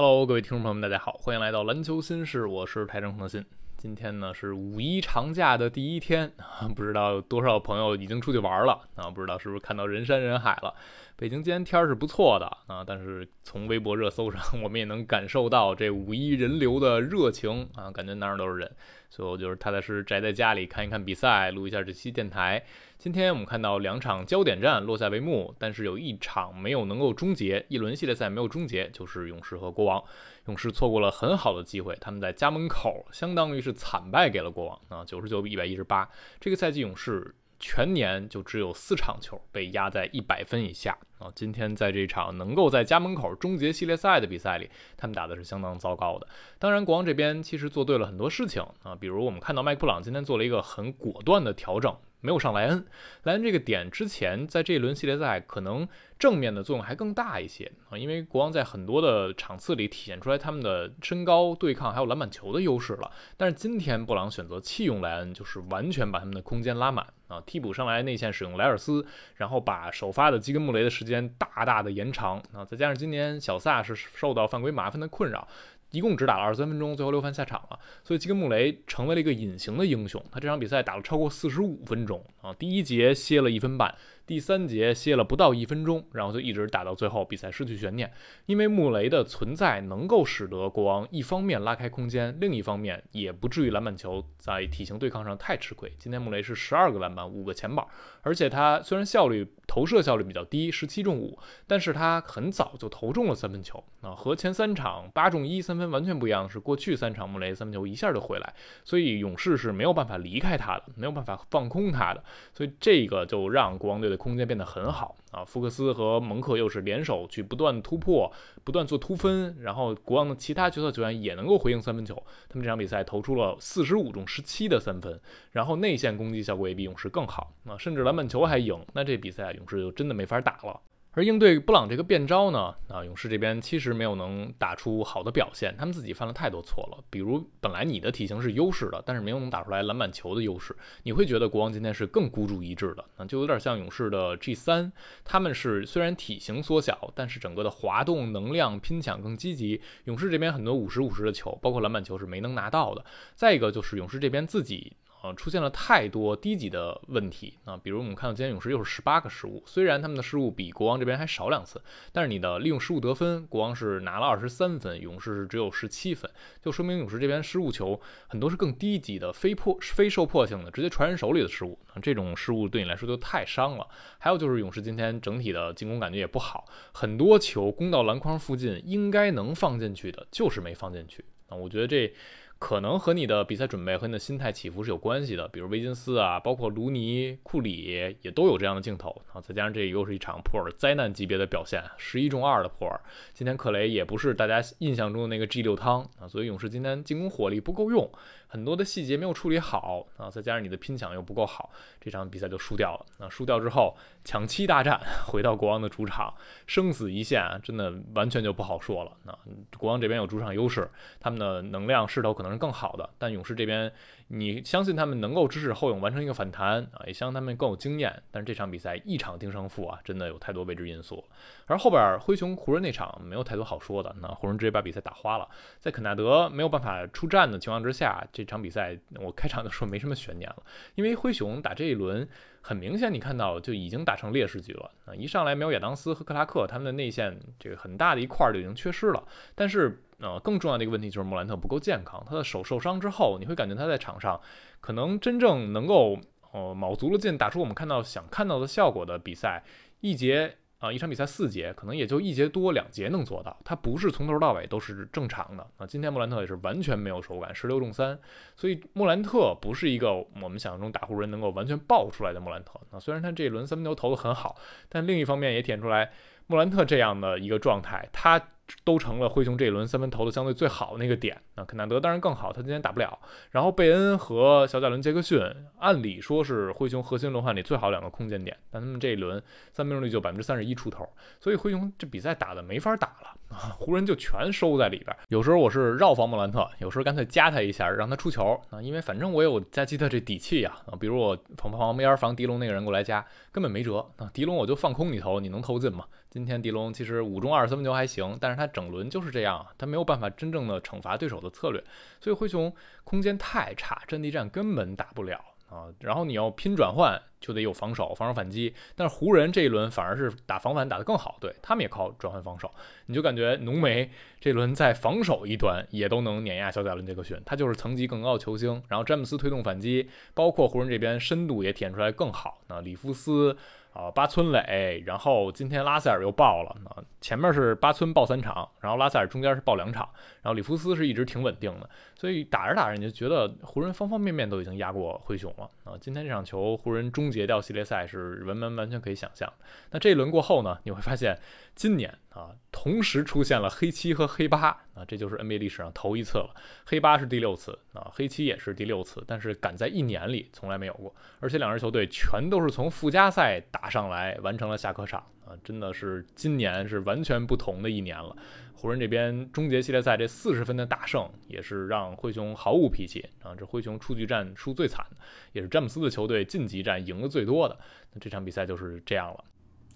Hello，各位听众朋友们，大家好，欢迎来到篮球新事，我是台城恒鑫。今天呢是五一长假的第一天，不知道有多少朋友已经出去玩了啊？不知道是不是看到人山人海了？北京今天天儿是不错的啊，但是从微博热搜上，我们也能感受到这五一人流的热情啊，感觉哪儿都是人，所以我就是踏踏实实宅在家里看一看比赛，录一下这期电台。今天我们看到两场焦点战落下帷幕，但是有一场没有能够终结，一轮系列赛没有终结，就是勇士和国王。勇士错过了很好的机会，他们在家门口相当于是惨败给了国王啊，九十九比一百一十八。这个赛季勇士。全年就只有四场球被压在一百分以下啊！今天在这场能够在家门口终结系列赛的比赛里，他们打的是相当糟糕的。当然，国王这边其实做对了很多事情啊，比如我们看到麦克布朗今天做了一个很果断的调整。没有上莱恩，莱恩这个点之前在这一轮系列赛可能正面的作用还更大一些啊，因为国王在很多的场次里体现出来他们的身高、对抗还有篮板球的优势了。但是今天布朗选择弃用莱恩，就是完全把他们的空间拉满啊，替补上来内线使用莱尔斯，然后把首发的基根穆雷的时间大大的延长啊，再加上今年小萨是受到犯规麻烦的困扰。一共只打了二十三分钟，最后六犯下场了，所以基根穆雷成为了一个隐形的英雄。他这场比赛打了超过四十五分钟啊，第一节歇了一分半。第三节歇了不到一分钟，然后就一直打到最后，比赛失去悬念。因为穆雷的存在能够使得国王一方面拉开空间，另一方面也不至于篮板球在体型对抗上太吃亏。今天穆雷是十二个篮板，五个前板，而且他虽然效率投射效率比较低，十七中五，但是他很早就投中了三分球啊，和前三场八中一三分完全不一样是，过去三场穆雷三分球一下就回来，所以勇士是没有办法离开他的，没有办法放空他的，所以这个就让国王队的。空间变得很好啊！福克斯和蒙克又是联手去不断突破、不断做突分，然后国王的其他角色球员也能够回应三分球。他们这场比赛投出了四十五中十七的三分，然后内线攻击效果也比勇士更好啊，甚至篮板球还赢。那这比赛勇士就真的没法打了。而应对布朗这个变招呢，啊，勇士这边其实没有能打出好的表现，他们自己犯了太多错了。比如本来你的体型是优势的，但是没有能打出来篮板球的优势，你会觉得国王今天是更孤注一掷的，那就有点像勇士的 G 三，他们是虽然体型缩小，但是整个的滑动能量拼抢更积极。勇士这边很多五十五十的球，包括篮板球是没能拿到的。再一个就是勇士这边自己。呃，出现了太多低级的问题啊，比如我们看到今天勇士又是十八个失误，虽然他们的失误比国王这边还少两次，但是你的利用失误得分，国王是拿了二十三分，勇士是只有十七分，就说明勇士这边失误球很多是更低级的、非破、非受迫性的，直接传人手里的失误，这种失误对你来说就太伤了。还有就是勇士今天整体的进攻感觉也不好，很多球攻到篮筐附近应该能放进去的，就是没放进去啊，我觉得这。可能和你的比赛准备和你的心态起伏是有关系的，比如威金斯啊，包括卢尼、库里也都有这样的镜头啊。再加上这又是一场普尔灾难级别的表现，十一中二的普尔。今天克雷也不是大家印象中的那个 G 六汤啊，所以勇士今天进攻火力不够用，很多的细节没有处理好啊。再加上你的拼抢又不够好，这场比赛就输掉了。那输掉之后，抢七大战 回到国王的主场，生死一线，真的完全就不好说了。那国王这边有主场优势，他们的能量势头可能。是更好的，但勇士这边，你相信他们能够支持后勇完成一个反弹啊，也相信他们更有经验。但是这场比赛一场定胜负啊，真的有太多未知因素。而后边灰熊湖人那场没有太多好说的，那湖人直接把比赛打花了。在肯纳德没有办法出战的情况之下，这场比赛我开场的时候没什么悬念了，因为灰熊打这一轮。很明显，你看到就已经打成劣势局了啊！一上来没有亚当斯和克拉克，他们的内线这个很大的一块就已经缺失了。但是，呃，更重要的一个问题就是莫兰特不够健康，他的手受伤之后，你会感觉他在场上可能真正能够呃卯足了劲打出我们看到想看到的效果的比赛一节。啊，一场比赛四节，可能也就一节多两节能做到，他不是从头到尾都是正常的啊。今天莫兰特也是完全没有手感，十六中三，所以莫兰特不是一个我们想象中打湖人能够完全爆出来的莫兰特。那虽然他这一轮三分球投的很好，但另一方面也体现出来莫兰特这样的一个状态，他都成了灰熊这一轮三分投的相对最好的那个点啊肯纳德当然更好，他今天打不了。然后贝恩和小贾伦杰克逊，按理说是灰熊核心轮换里最好两个空间点，但他们这一轮三分率就百分之三十一出头，所以灰熊这比赛打的没法打了啊！湖人就全收在里边。有时候我是绕防莫兰特，有时候干脆加他一下，让他出球啊，因为反正我有加基特这底气呀啊！比如我防旁边防迪龙那个人过来加，根本没辙啊！迪龙我就放空你投，你能投进吗？今天迪龙其实五中二三分球还行，但是他整轮就是这样，他没有办法真正的惩罚对手的策略，所以灰熊空间太差，阵地战根本打不了啊。然后你要拼转换，就得有防守，防守反击。但是湖人这一轮反而是打防反打得更好，对他们也靠转换防守。你就感觉浓眉这轮在防守一端也都能碾压小贾伦杰克逊，他就是层级更高的球星。然后詹姆斯推动反击，包括湖人这边深度也体现出来更好。那里夫斯。啊，巴村磊，然后今天拉塞尔又爆了。啊，前面是巴村爆三场，然后拉塞尔中间是爆两场，然后里弗斯是一直挺稳定的。所以打着打着你就觉得湖人方方面面都已经压过灰熊了。啊，今天这场球湖人终结掉系列赛是完完完全可以想象。那这一轮过后呢，你会发现今年啊，同时出现了黑七和黑八，啊，这就是 NBA 历史上头一次了。黑八是第六次，啊，黑七也是第六次，但是赶在一年里从来没有过，而且两支球队全都是从附加赛打。打上来完成了下课场啊，真的是今年是完全不同的一年了。湖人这边终结系列赛这四十分的大胜，也是让灰熊毫无脾气啊。这灰熊出局战输最惨，也是詹姆斯的球队晋级战赢的最多的。那这场比赛就是这样了。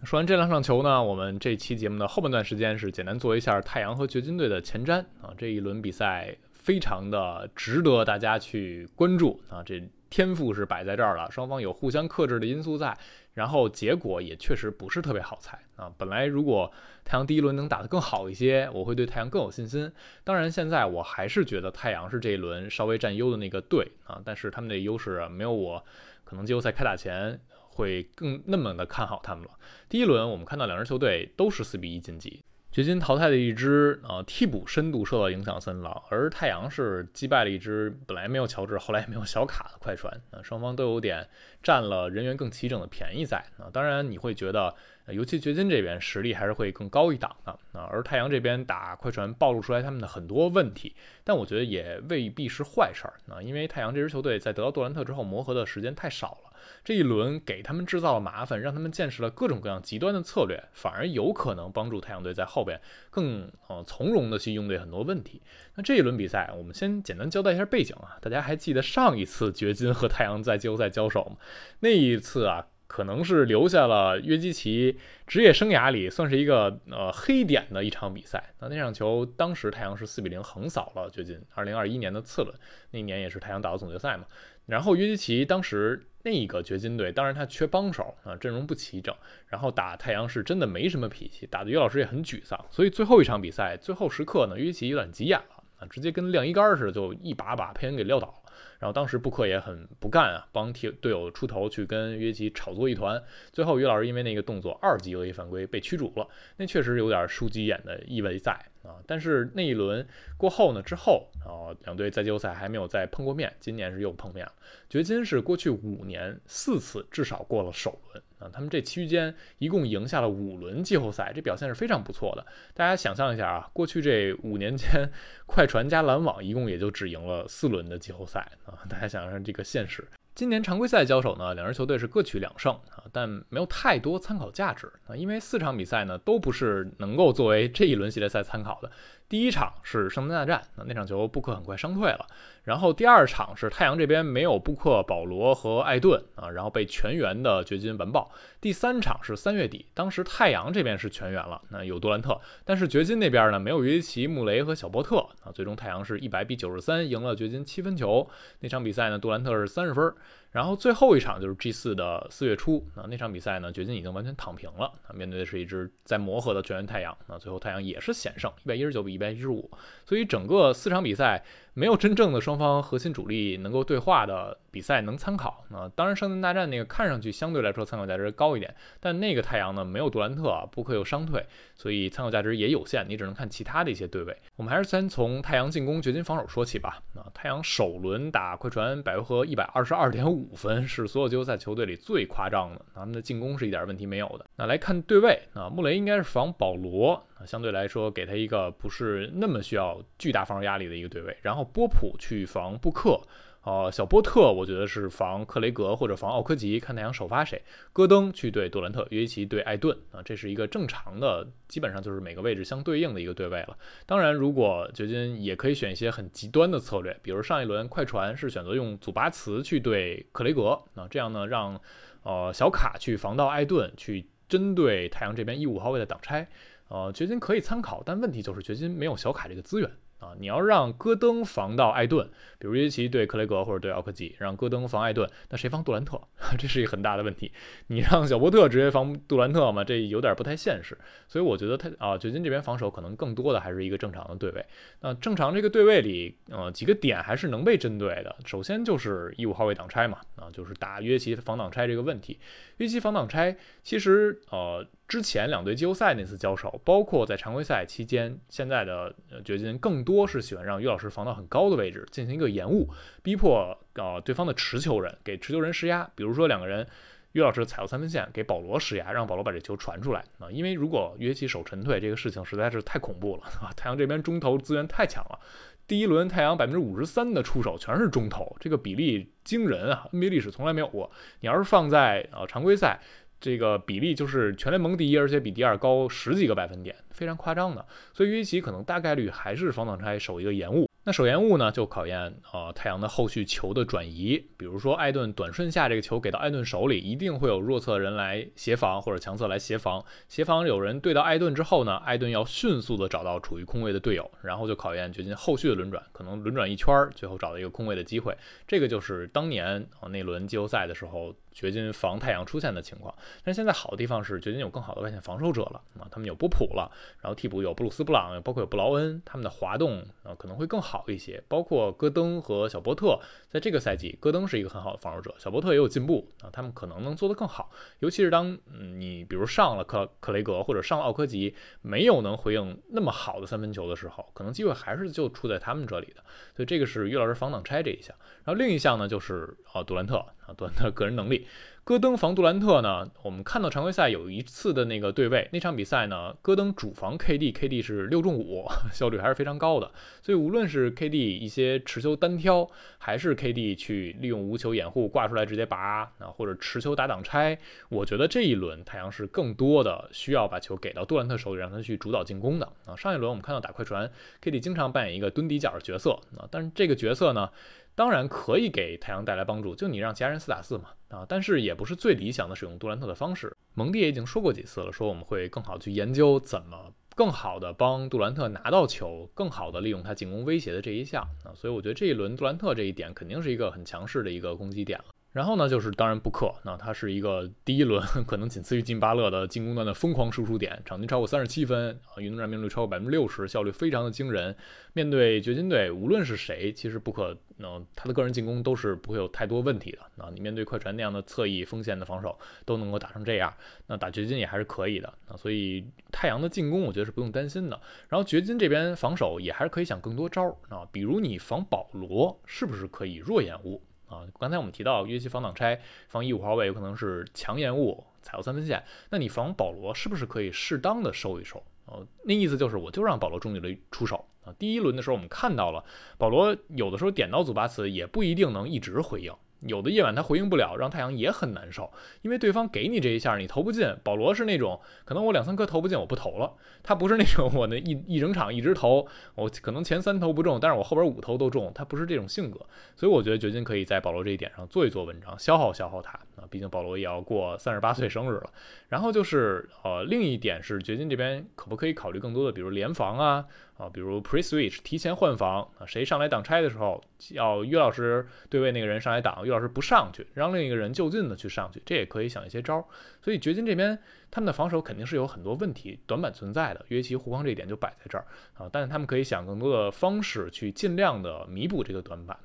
说完这两场球呢，我们这期节目的后半段时间是简单做一下太阳和掘金队的前瞻啊。这一轮比赛非常的值得大家去关注啊。这天赋是摆在这儿了，双方有互相克制的因素在。然后结果也确实不是特别好猜啊！本来如果太阳第一轮能打得更好一些，我会对太阳更有信心。当然，现在我还是觉得太阳是这一轮稍微占优的那个队啊，但是他们的优势没有我可能季后赛开打前会更那么的看好他们了。第一轮我们看到两支球队都是四比一晋级。掘金淘汰的一支啊，替补深度受到影响森林狼，而太阳是击败了一支本来没有乔治，后来也没有小卡的快船啊，双方都有点占了人员更齐整的便宜在啊。当然你会觉得，尤其掘金这边实力还是会更高一档的啊，而太阳这边打快船暴露出来他们的很多问题，但我觉得也未必是坏事儿啊，因为太阳这支球队在得到杜兰特之后磨合的时间太少了。这一轮给他们制造了麻烦，让他们见识了各种各样极端的策略，反而有可能帮助太阳队在后边更呃从容的去应对很多问题。那这一轮比赛，我们先简单交代一下背景啊，大家还记得上一次掘金和太阳在季后赛交手吗？那一次啊，可能是留下了约基奇职业生涯里算是一个呃黑点的一场比赛。那那场球，当时太阳是四比零横扫了掘金。二零二一年的次轮，那年也是太阳打到总决赛嘛。然后约基奇当时。那个掘金队，当然他缺帮手啊，阵容不齐整，然后打太阳是真的没什么脾气，打的于老师也很沮丧，所以最后一场比赛最后时刻呢，约基奇有点急眼了啊，直接跟晾衣杆似的，就一把把佩恩给撂倒。然后当时布克也很不干啊，帮替队友出头去跟约基炒作一团。最后于老师因为那个动作二级恶意犯规被驱逐了，那确实有点输急眼的意味在啊。但是那一轮过后呢，之后啊两队在季后赛还没有再碰过面，今年是又碰面了。掘金是过去五年四次至少过了首轮。啊，他们这期间一共赢下了五轮季后赛，这表现是非常不错的。大家想象一下啊，过去这五年间，快船加篮网一共也就只赢了四轮的季后赛啊。大家想想这个现实。今年常规赛交手呢，两支球队是各取两胜啊，但没有太多参考价值啊，因为四场比赛呢都不是能够作为这一轮系列赛参考的。第一场是圣诞大战，那那场球布克很快伤退了。然后第二场是太阳这边没有布克、保罗和艾顿啊，然后被全员的掘金完爆。第三场是三月底，当时太阳这边是全员了，那有杜兰特，但是掘金那边呢没有约基奇、穆雷和小波特啊，最终太阳是一百比九十三赢了掘金七分球。那场比赛呢，杜兰特是三十分。然后最后一场就是 G 四的四月初啊，那场比赛呢，掘金已经完全躺平了啊，面对的是一支在磨合的全员太阳那，最后太阳也是险胜一百一十九比一百一十五，所以整个四场比赛没有真正的双方核心主力能够对话的比赛能参考。那当然，圣诞大战那个看上去相对来说参考价值高一点，但那个太阳呢没有杜兰特，啊布克又伤退，所以参考价值也有限，你只能看其他的一些对位。我们还是先从太阳进攻、掘金防守说起吧。啊，太阳首轮打快船百回合一百二十二点五分，是所有季后赛球队里最夸张的。他们的进攻是一点问题没有的。那来看对位，啊，穆雷应该是防保罗，相对来说给他一个不是那么需要巨大防守压力的一个对位。然后波普去防布克。呃，小波特我觉得是防克雷格或者防奥科吉，看太阳首发谁。戈登去对杜兰特，约基奇对艾顿啊，这是一个正常的，基本上就是每个位置相对应的一个对位了。当然，如果掘金也可以选一些很极端的策略，比如上一轮快船是选择用祖巴茨去对克雷格，那这样呢，让呃小卡去防到艾顿，去针对太阳这边一五号位的挡拆。呃，掘金可以参考，但问题就是掘金没有小卡这个资源。啊，你要让戈登防到艾顿，比如约奇对克雷格或者对奥克吉，让戈登防艾顿，那谁防杜兰特？这是一个很大的问题。你让小波特直接防杜兰特吗？这有点不太现实。所以我觉得他啊，掘金这边防守可能更多的还是一个正常的对位。那正常这个对位里，呃，几个点还是能被针对的。首先就是一五号位挡拆嘛，啊，就是打约奇防挡拆这个问题。约奇防挡拆其实呃。之前两队季后赛那次交手，包括在常规赛期间，现在的掘金更多是喜欢让于老师防到很高的位置进行一个延误，逼迫呃对方的持球人给持球人施压。比如说两个人，于老师踩到三分线给保罗施压，让保罗把这球传出来啊。因为如果约基手沉退，这个事情实在是太恐怖了啊！太阳这边中投资源太强了，第一轮太阳百分之五十三的出手全是中投，这个比例惊人啊！NBA 历史从来没有过。你要是放在呃常规赛。这个比例就是全联盟第一，而且比第二高十几个百分点，非常夸张的。所以约基奇可能大概率还是防挡拆守一个延误。那守延误呢，就考验呃太阳的后续球的转移。比如说艾顿短顺下这个球给到艾顿手里，一定会有弱侧人来协防或者强侧来协防。协防有人对到艾顿之后呢，艾顿要迅速的找到处于空位的队友，然后就考验掘金后续的轮转，可能轮转一圈，最后找到一个空位的机会。这个就是当年啊那轮季后赛的时候。掘金防太阳出现的情况，但现在好的地方是掘金有更好的外线防守者了啊，他们有波普了，然后替补有布鲁斯布朗，包括有布劳恩，他们的滑动啊可能会更好一些。包括戈登和小波特，在这个赛季，戈登是一个很好的防守者，小波特也有进步啊，他们可能能做得更好。尤其是当嗯你比如上了克克雷格或者上了奥科吉，没有能回应那么好的三分球的时候，可能机会还是就出在他们这里的。所以这个是于老师防挡拆这一项，然后另一项呢就是啊杜兰特。啊，杜兰特个人能力，戈登防杜兰特呢？我们看到常规赛有一次的那个对位，那场比赛呢，戈登主防 KD，KD 是六中五，效率还是非常高的。所以无论是 KD 一些持球单挑，还是 KD 去利用无球掩护挂出来直接拔啊，或者持球打挡拆，我觉得这一轮太阳是更多的需要把球给到杜兰特手里，让他去主导进攻的啊。上一轮我们看到打快船，KD 经常扮演一个蹲底角的角色啊，但是这个角色呢？当然可以给太阳带来帮助，就你让其他人四打四嘛，啊，但是也不是最理想的使用杜兰特的方式。蒙蒂也已经说过几次了，说我们会更好去研究怎么更好的帮杜兰特拿到球，更好的利用他进攻威胁的这一项啊，所以我觉得这一轮杜兰特这一点肯定是一个很强势的一个攻击点了。然后呢，就是当然布克，那他是一个第一轮 可能仅次于金巴勒的进攻端的疯狂输出点，场均超过三十七分啊，运动占命率超过百分之六十，效率非常的惊人。面对掘金队，无论是谁，其实布克那他的个人进攻都是不会有太多问题的。那你面对快船那样的侧翼锋线的防守都能够打成这样，那打掘金也还是可以的。啊所以太阳的进攻我觉得是不用担心的。然后掘金这边防守也还是可以想更多招儿啊，比如你防保罗是不是可以弱掩误？啊，刚才我们提到约西防挡拆，防一五号位有可能是强延误踩到三分线，那你防保罗是不是可以适当的收一收？哦，那意思就是我就让保罗中距离出手啊。第一轮的时候我们看到了保罗有的时候点到祖巴茨也不一定能一直回应。有的夜晚他回应不了，让太阳也很难受，因为对方给你这一下你投不进。保罗是那种可能我两三颗投不进我不投了，他不是那种我那一一整场一直投，我可能前三投不中，但是我后边五投都中，他不是这种性格。所以我觉得掘金可以在保罗这一点上做一做文章，消耗消耗他啊，毕竟保罗也要过三十八岁生日了。然后就是呃，另一点是掘金这边可不可以考虑更多的，比如联防啊，啊，比如 pre switch 提前换防啊，谁上来挡拆的时候，要于老师对位那个人上来挡，于老师不上去，让另一个人就近的去上去，这也可以想一些招。所以掘金这边他们的防守肯定是有很多问题短板存在的，约基护框这一点就摆在这儿啊，但是他们可以想更多的方式去尽量的弥补这个短板。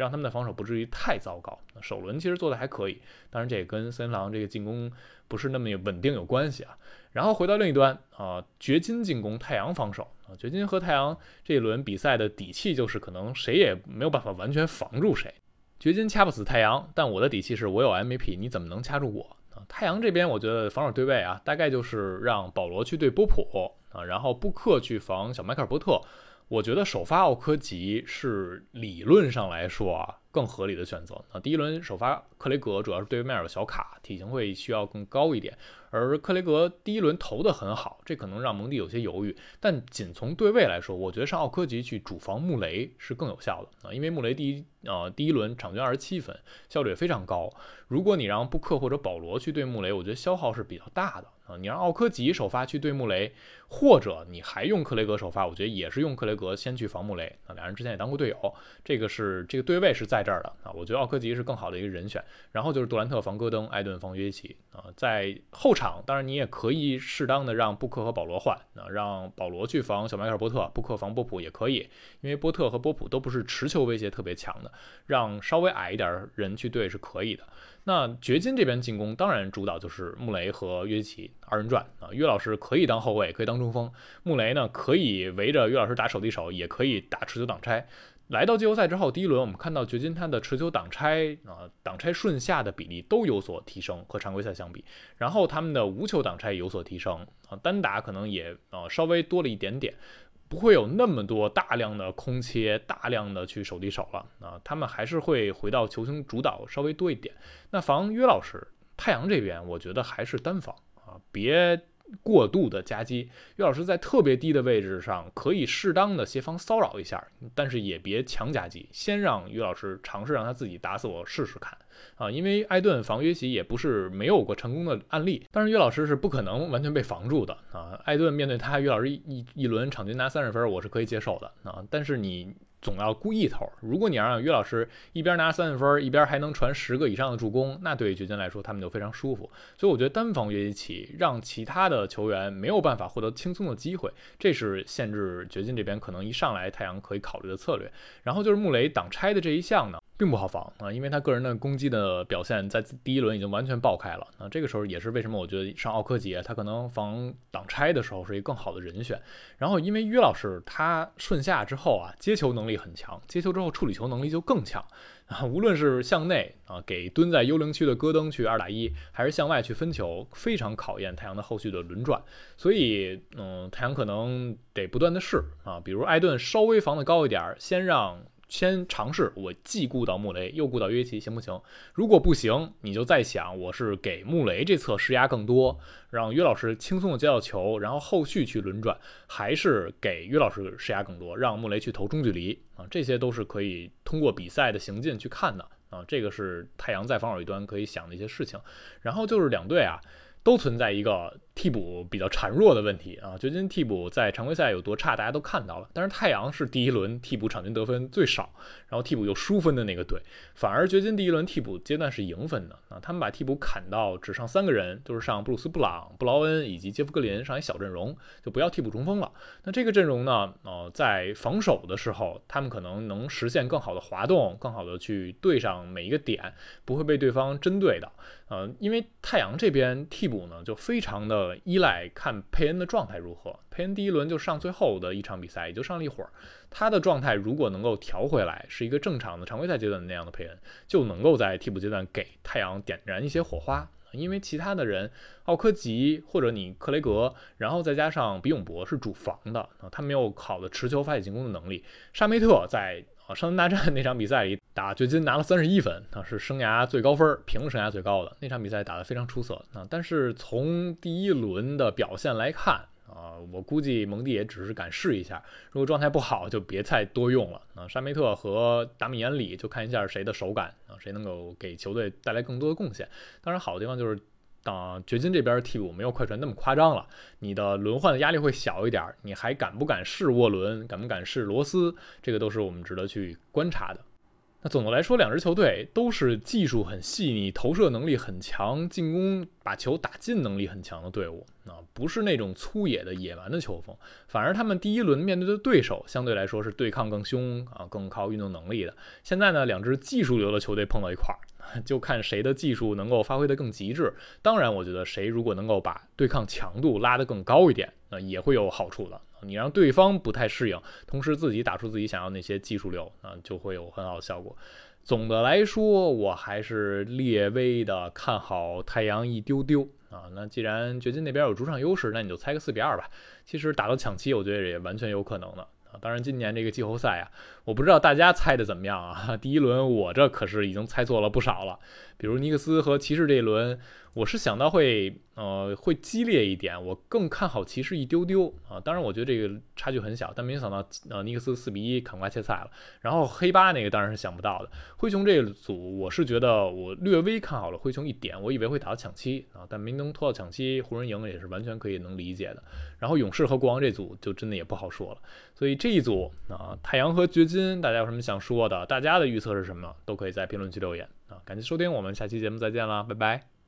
让他们的防守不至于太糟糕。首轮其实做的还可以，当然这也跟森林狼这个进攻不是那么稳定有关系啊。然后回到另一端啊，掘金进攻，太阳防守啊。掘金和太阳这一轮比赛的底气就是可能谁也没有办法完全防住谁。掘金掐不死太阳，但我的底气是我有 MVP，你怎么能掐住我啊？太阳这边我觉得防守对位啊，大概就是让保罗去对波普啊，然后布克去防小迈克尔波特。我觉得首发奥科吉是理论上来说啊更合理的选择。那第一轮首发克雷格主要是对面有小卡，体型会需要更高一点。而克雷格第一轮投的很好，这可能让蒙蒂有些犹豫。但仅从对位来说，我觉得上奥科吉去主防穆雷是更有效的啊，因为穆雷第一呃第一轮场均二十七分，效率也非常高。如果你让布克或者保罗去对穆雷，我觉得消耗是比较大的你让奥科吉首发去对穆雷，或者你还用克雷格首发，我觉得也是用克雷格先去防穆雷啊。两人之前也当过队友，这个是这个对位是在这儿的啊。我觉得奥科吉是更好的一个人选。然后就是杜兰特防戈登，艾顿防约奇啊，在后。场当然，你也可以适当的让布克和保罗换，啊，让保罗去防小迈克尔波特，布克防波普也可以，因为波特和波普都不是持球威胁特别强的，让稍微矮一点人去对是可以的。那掘金这边进攻当然主导就是穆雷和约基奇二人转啊，约老师可以当后卫，可以当中锋，穆雷呢可以围着约老师打手递手，也可以打持球挡拆。来到季后赛之后，第一轮我们看到掘金他的持球挡拆啊，挡拆顺下的比例都有所提升，和常规赛相比。然后他们的无球挡拆有所提升啊，单打可能也呃稍微多了一点点，不会有那么多大量的空切，大量的去手递手了啊。他们还是会回到球星主导稍微多一点。那防约老师，太阳这边我觉得还是单防啊，别。过度的夹击，岳老师在特别低的位置上可以适当的协防骚扰一下，但是也别强夹击，先让岳老师尝试让他自己打死我试试看啊，因为艾顿防约奇也不是没有过成功的案例，但是岳老师是不可能完全被防住的啊，艾顿面对他，岳老师一一轮场均拿三十分，我是可以接受的啊，但是你。总要顾一头。如果你要让于老师一边拿三分，一边还能传十个以上的助攻，那对于掘金来说，他们就非常舒服。所以我觉得单防约基奇，让其他的球员没有办法获得轻松的机会，这是限制掘金这边可能一上来太阳可以考虑的策略。然后就是穆雷挡拆的这一项呢。并不好防啊，因为他个人的攻击的表现在第一轮已经完全爆开了。那这个时候也是为什么我觉得上奥科吉他可能防挡拆的时候是一个更好的人选。然后因为于老师他顺下之后啊，接球能力很强，接球之后处理球能力就更强啊。无论是向内啊给蹲在幽灵区的戈登去二打一，还是向外去分球，非常考验太阳的后续的轮转。所以嗯，太阳可能得不断的试啊，比如艾顿稍微防的高一点，先让。先尝试，我既顾到穆雷，又顾到约奇，行不行？如果不行，你就再想，我是给穆雷这侧施压更多，让约老师轻松的接到球，然后后续去轮转，还是给约老师施压更多，让穆雷去投中距离啊？这些都是可以通过比赛的行进去看的啊。这个是太阳在防守一端可以想的一些事情。然后就是两队啊，都存在一个。替补比较孱弱的问题啊，掘金替补在常规赛有多差，大家都看到了。但是太阳是第一轮替补场均得分最少，然后替补又输分的那个队，反而掘金第一轮替补阶段是赢分的啊。他们把替补砍到只上三个人，就是上布鲁斯·布朗、布劳恩以及杰夫·格林上一小阵容，就不要替补中锋了。那这个阵容呢，呃，在防守的时候，他们可能能实现更好的滑动，更好的去对上每一个点，不会被对方针对的。呃，因为太阳这边替补呢，就非常的。依赖看佩恩的状态如何。佩恩第一轮就上最后的一场比赛，也就上了一会儿。他的状态如果能够调回来，是一个正常的常规赛阶段那样的佩恩，就能够在替补阶段给太阳点燃一些火花。因为其他的人，奥科吉或者你克雷格，然后再加上比永博是主防的啊，他没有好的持球发起进攻的能力。沙梅特在。圣诞大战那场比赛里打掘金拿了三十一分，啊是生涯最高分，平生涯最高的那场比赛打得非常出色啊。但是从第一轮的表现来看啊。我估计蒙蒂也只是敢试一下，如果状态不好就别再多用了啊。沙梅特和达米安里就看一下谁的手感啊，谁能够给球队带来更多的贡献。当然好的地方就是。当掘金这边替补没有快船那么夸张了，你的轮换的压力会小一点，你还敢不敢试沃伦，敢不敢试罗斯，这个都是我们值得去观察的。那总的来说，两支球队都是技术很细腻、投射能力很强、进攻把球打进能力很强的队伍啊，不是那种粗野的野蛮的球风。反而他们第一轮面对的对手相对来说是对抗更凶啊，更靠运动能力的。现在呢，两支技术流的球队碰到一块儿。就看谁的技术能够发挥得更极致。当然，我觉得谁如果能够把对抗强度拉得更高一点，那也会有好处的。你让对方不太适应，同时自己打出自己想要那些技术流，啊，就会有很好的效果。总的来说，我还是略微的看好太阳一丢丢啊。那既然掘金那边有主场优势，那你就猜个四比二吧。其实打到抢七，我觉得也完全有可能的。啊，当然，今年这个季后赛啊，我不知道大家猜的怎么样啊。第一轮我这可是已经猜错了不少了，比如尼克斯和骑士这一轮。我是想到会，呃，会激烈一点，我更看好骑士一丢丢啊。当然，我觉得这个差距很小，但没想到，呃，尼克斯四比一砍瓜切菜了。然后黑八那个当然是想不到的。灰熊这个组，我是觉得我略微看好了灰熊一点，我以为会打到抢七啊，但没能拖到抢七，湖人赢了也是完全可以能理解的。然后勇士和国王这组就真的也不好说了。所以这一组啊，太阳和掘金，大家有什么想说的？大家的预测是什么？都可以在评论区留言啊。感谢收听，我们下期节目再见了，拜拜。